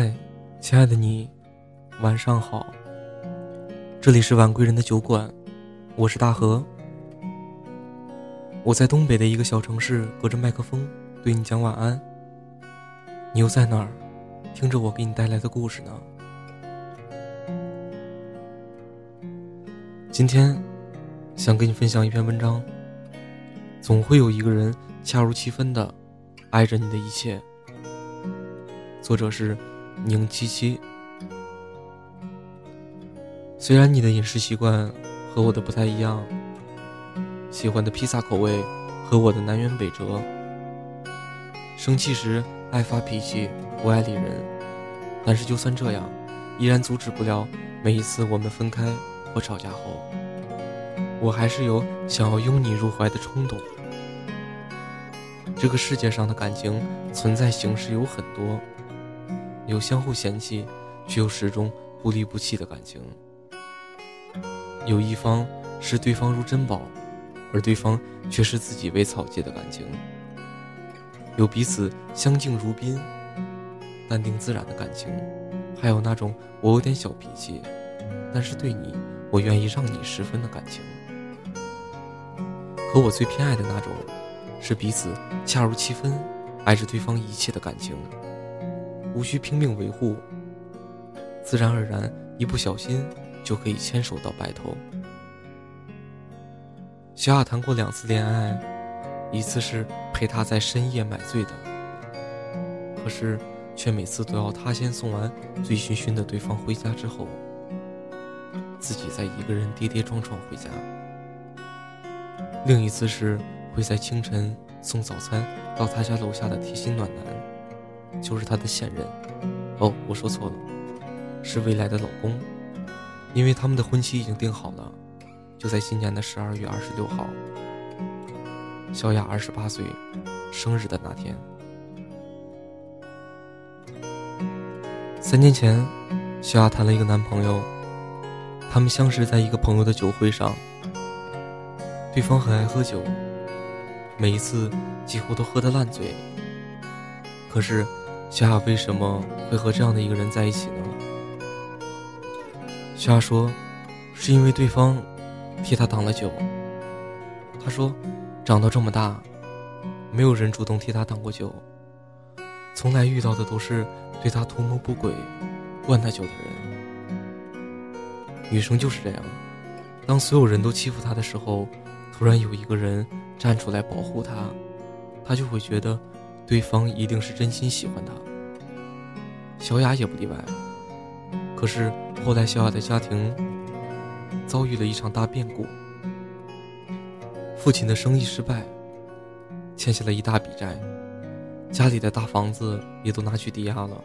嗨，亲爱的你，晚上好。这里是晚归人的酒馆，我是大河。我在东北的一个小城市，隔着麦克风对你讲晚安。你又在哪儿，听着我给你带来的故事呢？今天想跟你分享一篇文章。总会有一个人恰如其分的爱着你的一切。作者是。宁七七，虽然你的饮食习惯和我的不太一样，喜欢的披萨口味和我的南辕北辙，生气时爱发脾气不爱理人，但是就算这样，依然阻止不了每一次我们分开或吵架后，我还是有想要拥你入怀的冲动。这个世界上的感情存在形式有很多。有相互嫌弃，却又始终不离不弃的感情；有一方视对方如珍宝，而对方却视自己为草芥的感情；有彼此相敬如宾、淡定自然的感情；还有那种我有点小脾气，但是对你我愿意让你十分的感情。可我最偏爱的那种，是彼此恰如其分，爱着对方一切的感情。无需拼命维护，自然而然，一不小心就可以牵手到白头。小雅谈过两次恋爱，一次是陪他在深夜买醉的，可是却每次都要他先送完醉醺醺的对方回家之后，自己再一个人跌跌撞撞回家。另一次是会在清晨送早餐到他家楼下的贴心暖男。就是他的现任，哦，我说错了，是未来的老公，因为他们的婚期已经定好了，就在今年的十二月二十六号，小雅二十八岁生日的那天。三年前，小雅谈了一个男朋友，他们相识在一个朋友的酒会上，对方很爱喝酒，每一次几乎都喝得烂醉，可是。小雅为什么会和这样的一个人在一起呢？小雅说，是因为对方替她挡了酒。她说，长到这么大，没有人主动替她挡过酒，从来遇到的都是对她图谋不轨、灌她酒的人。女生就是这样，当所有人都欺负她的时候，突然有一个人站出来保护她，她就会觉得。对方一定是真心喜欢他，小雅也不例外。可是后来，小雅的家庭遭遇了一场大变故，父亲的生意失败，欠下了一大笔债，家里的大房子也都拿去抵押了。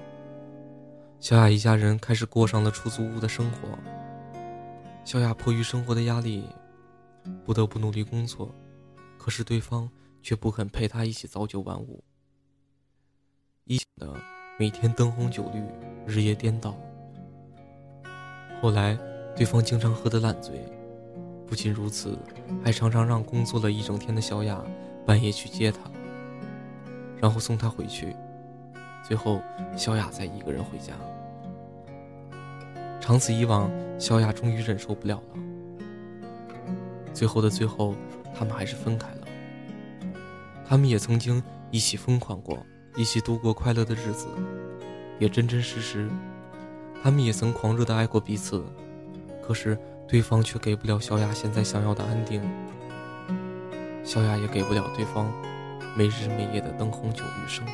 小雅一家人开始过上了出租屋的生活。小雅迫于生活的压力，不得不努力工作，可是对方却不肯陪她一起朝九晚五。一的每天灯红酒绿，日夜颠倒。后来，对方经常喝得烂醉，不仅如此，还常常让工作了一整天的小雅半夜去接他，然后送他回去。最后，小雅再一个人回家。长此以往，小雅终于忍受不了了。最后的最后，他们还是分开了。他们也曾经一起疯狂过。一起度过快乐的日子，也真真实实。他们也曾狂热的爱过彼此，可是对方却给不了小雅现在想要的安定，小雅也给不了对方没日没夜的灯红酒绿生活。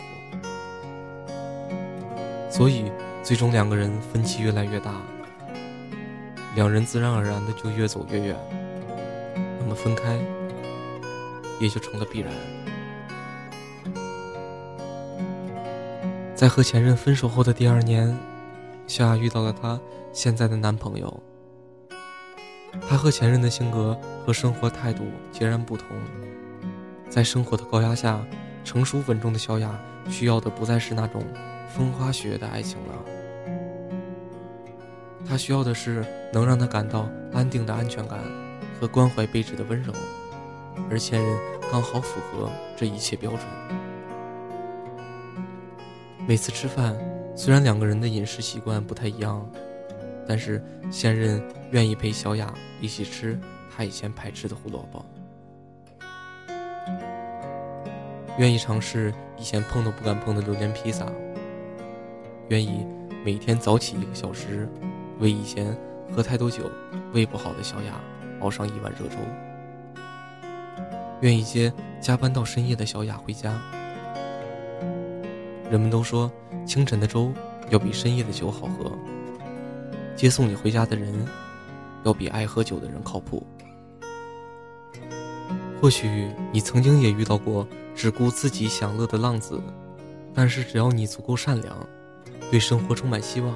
所以，最终两个人分歧越来越大，两人自然而然的就越走越远，那么分开也就成了必然。在和前任分手后的第二年，小雅遇到了她现在的男朋友。他和前任的性格和生活态度截然不同，在生活的高压下，成熟稳重的小雅需要的不再是那种风花雪月的爱情了，她需要的是能让她感到安定的安全感和关怀备至的温柔，而前任刚好符合这一切标准。每次吃饭，虽然两个人的饮食习惯不太一样，但是现任愿意陪小雅一起吃他以前排斥的胡萝卜，愿意尝试以前碰都不敢碰的榴莲披萨，愿意每天早起一个小时，为以前喝太多酒、胃不好的小雅熬上一碗热粥，愿意接加班到深夜的小雅回家。人们都说清晨的粥要比深夜的酒好喝，接送你回家的人要比爱喝酒的人靠谱。或许你曾经也遇到过只顾自己享乐的浪子，但是只要你足够善良，对生活充满希望，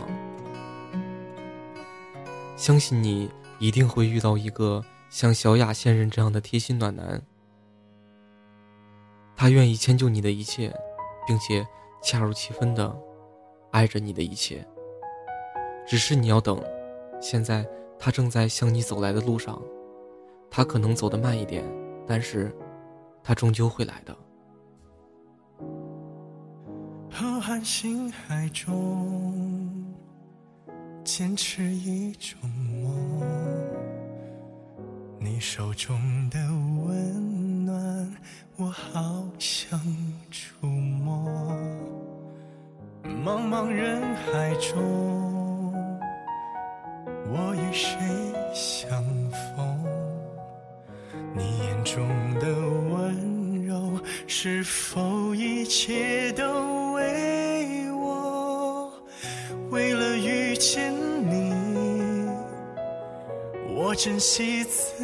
相信你一定会遇到一个像小雅现任这样的贴心暖男。他愿意迁就你的一切，并且。恰如其分的爱着你的一切，只是你要等。现在他正在向你走来的路上，他可能走得慢一点，但是，他终究会来的。浩瀚星海中，坚持一种梦，你手中的温暖，我好想触摸。茫茫人海中，我与谁相逢？你眼中的温柔，是否一切都为我？为了遇见你，我珍惜自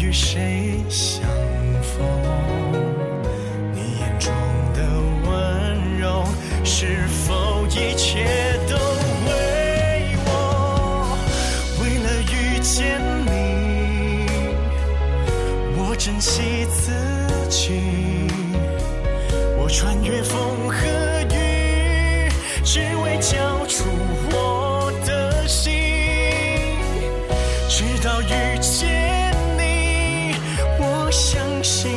与谁相逢？你眼中的温柔，是否一切都为我？为了遇见你，我？珍惜自己，我穿越风和雨，只为交出我的心。直到遇见，相信